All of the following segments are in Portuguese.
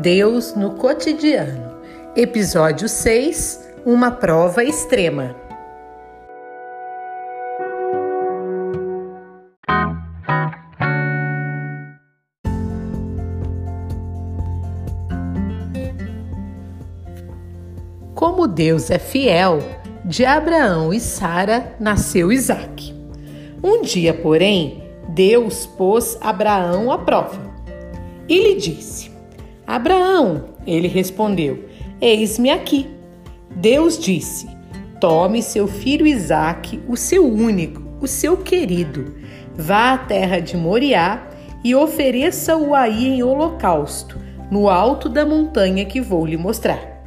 Deus no cotidiano. Episódio 6 Uma prova extrema. Como Deus é fiel, de Abraão e Sara nasceu Isaque. Um dia, porém, Deus pôs Abraão à prova e lhe disse: Abraão, ele respondeu: Eis-me aqui. Deus disse: Tome seu filho Isaque, o seu único, o seu querido, vá à terra de Moriá e ofereça-o aí em holocausto, no alto da montanha que vou lhe mostrar.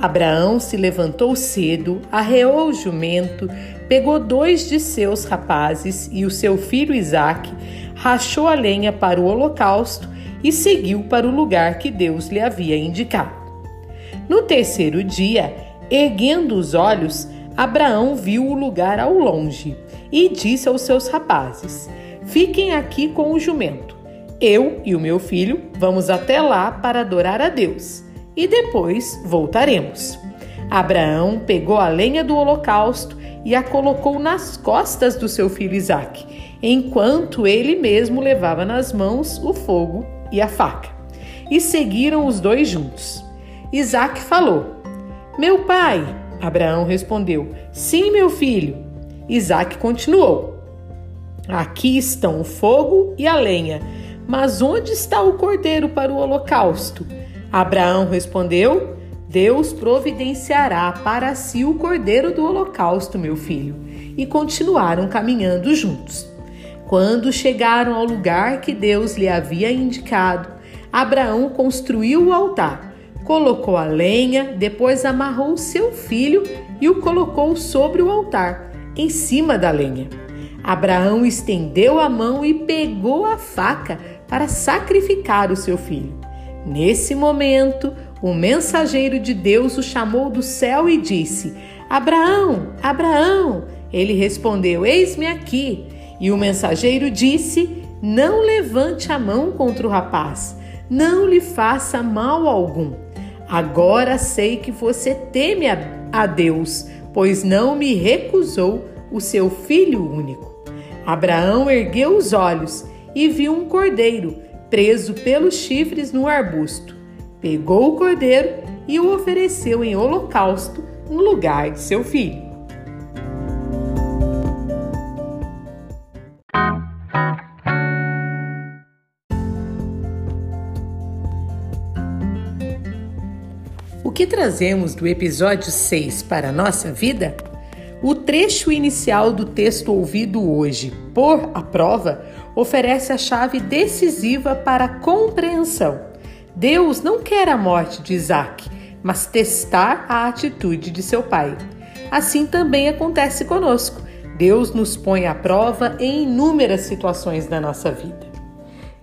Abraão se levantou cedo, arreou o jumento, pegou dois de seus rapazes e o seu filho Isaque, rachou a lenha para o holocausto e seguiu para o lugar que Deus lhe havia indicado. No terceiro dia, erguendo os olhos, Abraão viu o lugar ao longe e disse aos seus rapazes: Fiquem aqui com o jumento. Eu e o meu filho vamos até lá para adorar a Deus e depois voltaremos. Abraão pegou a lenha do holocausto e a colocou nas costas do seu filho Isaque, enquanto ele mesmo levava nas mãos o fogo e a faca. E seguiram os dois juntos. Isaac falou: Meu pai. Abraão respondeu: Sim, meu filho. Isaac continuou: Aqui estão o fogo e a lenha, mas onde está o cordeiro para o holocausto? Abraão respondeu: Deus providenciará para si o cordeiro do holocausto, meu filho. E continuaram caminhando juntos. Quando chegaram ao lugar que Deus lhe havia indicado, Abraão construiu o altar, colocou a lenha, depois amarrou seu filho e o colocou sobre o altar, em cima da lenha. Abraão estendeu a mão e pegou a faca para sacrificar o seu filho. Nesse momento, o mensageiro de Deus o chamou do céu e disse: Abraão, Abraão. Ele respondeu: Eis-me aqui. E o mensageiro disse: Não levante a mão contra o rapaz, não lhe faça mal algum. Agora sei que você teme a Deus, pois não me recusou o seu filho único. Abraão ergueu os olhos e viu um cordeiro preso pelos chifres no arbusto. Pegou o cordeiro e o ofereceu em holocausto no lugar de seu filho. O que trazemos do episódio 6 para a nossa vida? O trecho inicial do texto ouvido hoje, por a prova, oferece a chave decisiva para a compreensão. Deus não quer a morte de Isaac, mas testar a atitude de seu pai. Assim também acontece conosco. Deus nos põe à prova em inúmeras situações da nossa vida.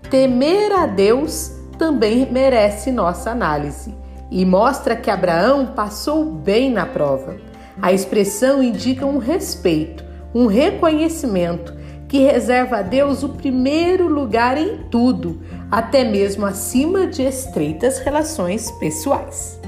Temer a Deus também merece nossa análise e mostra que Abraão passou bem na prova. A expressão indica um respeito, um reconhecimento que reserva a Deus o primeiro lugar em tudo, até mesmo acima de estreitas relações pessoais.